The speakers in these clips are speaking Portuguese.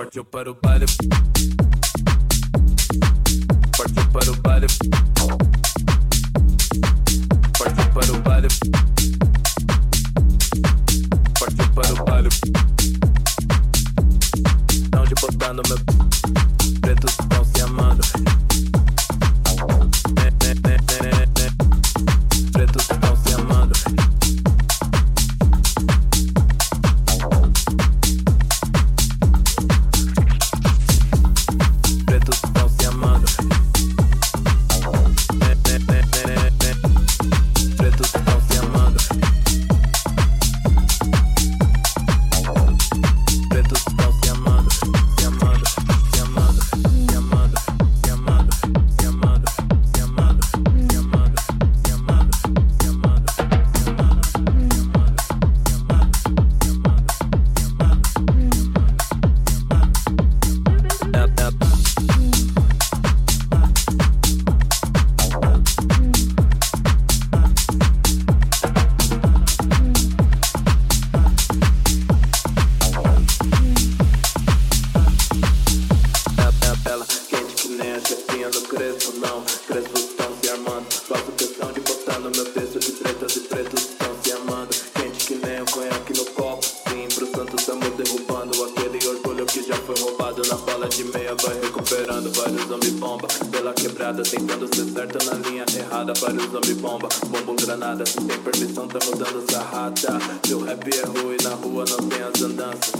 Partiu para o baile. Caminhando crespo, não, crespos estão se armando Faço questão de botar no meu texto de pretas e pretos estão se amando. Quente que nem o conhaque no copo. Sim, pro santo estamos derrubando Aquele orgulho que já foi roubado Na bala de meia. Vai recuperando Vários zombi bomba. Pela quebrada Tentando ser certa na linha errada. Vários zombi bomba, bombo granada. Sem permissão tamo dando sarrada. Meu rap é ruim, na rua não tem as andanças.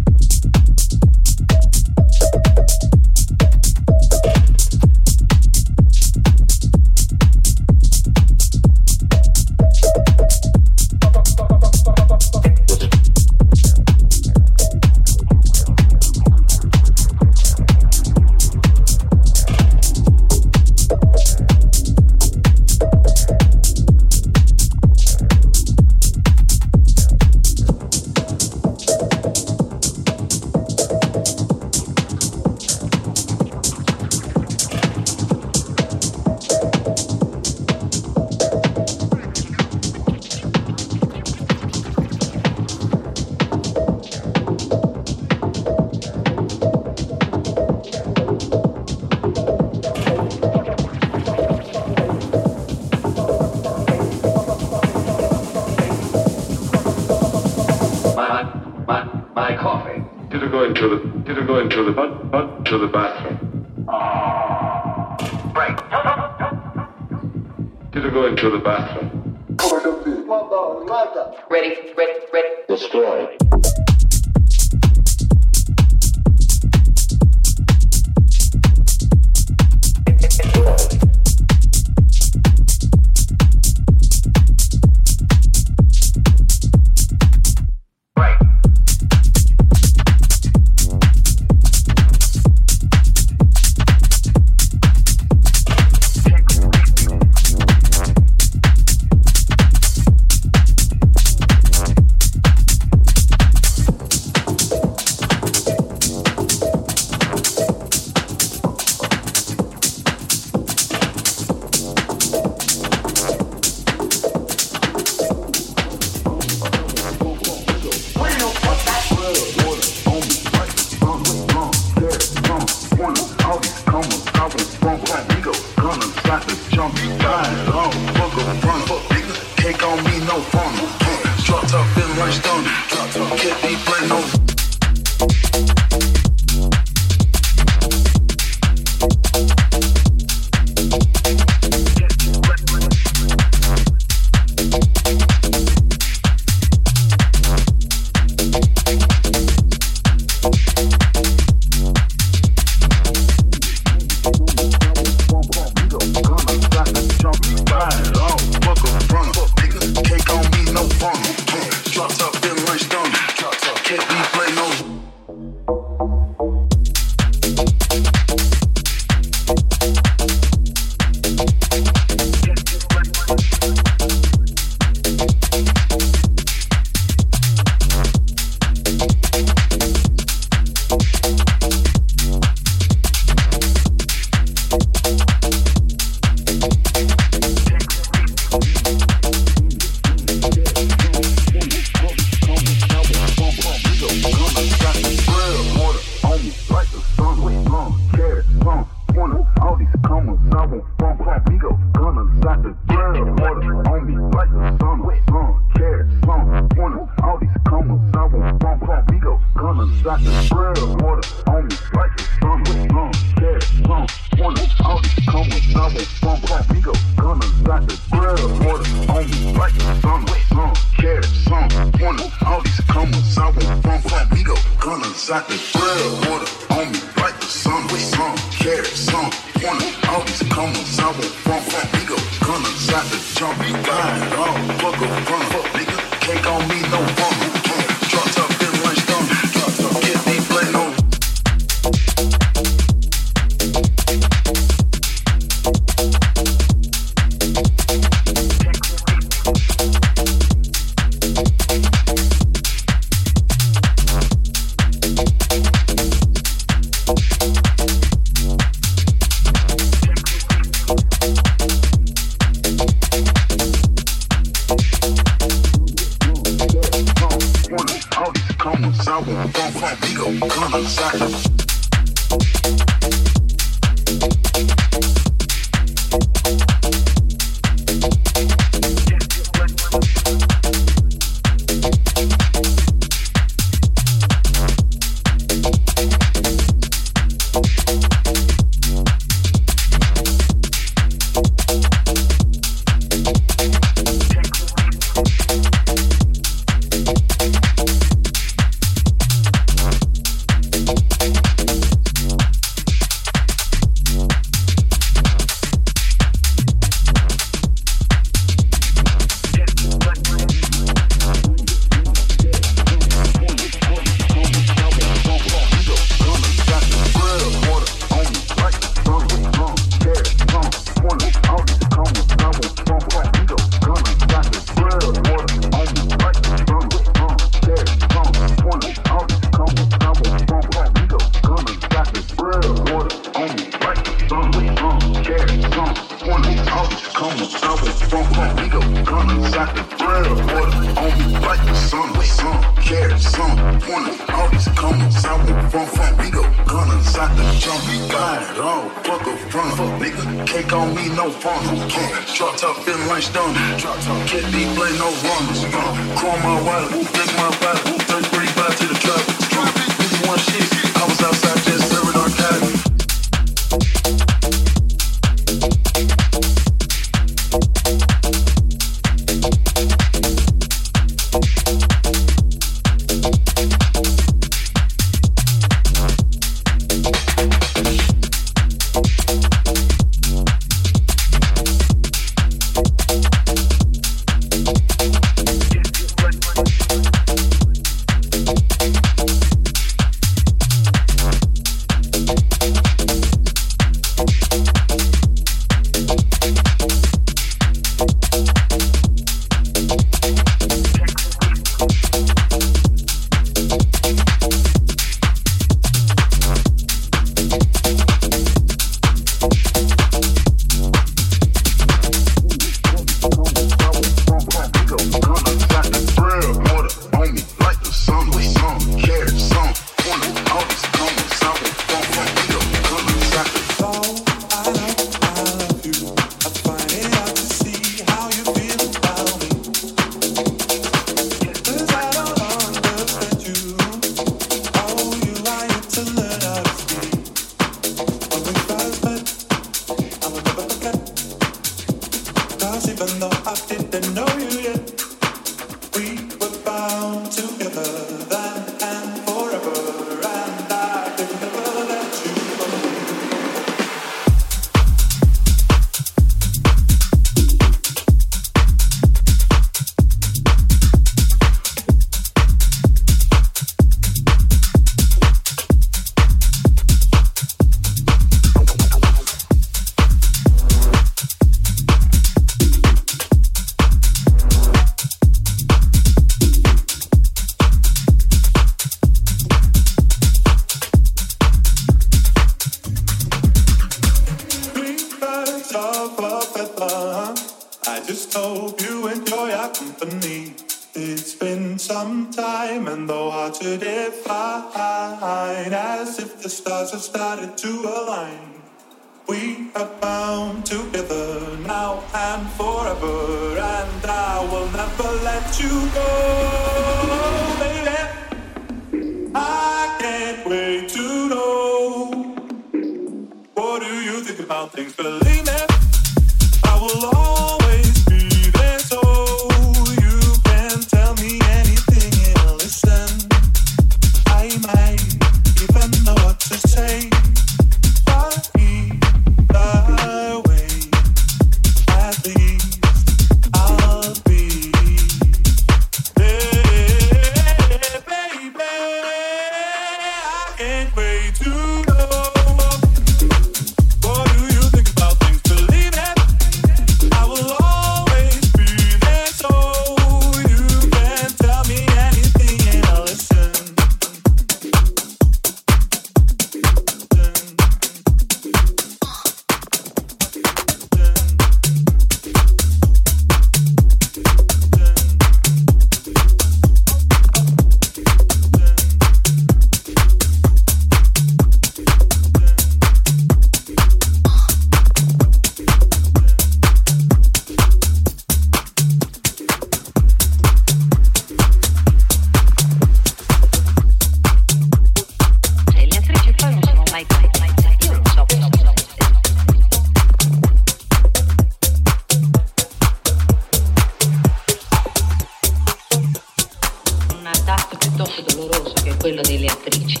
attrici.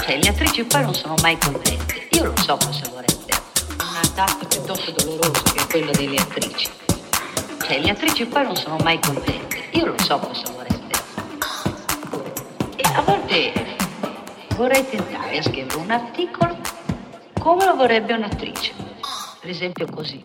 Cioè, le attrici poi non sono mai contente. Io lo so cosa vorrebbe. Una tappa piuttosto dolorosa che è quella delle attrici. Cioè, le attrici poi non sono mai contente. Io lo so cosa vorrebbe. E a volte vorrei tentare a scrivere un articolo come lo vorrebbe un'attrice. Per esempio così.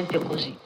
Esempio così.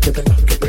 get the knock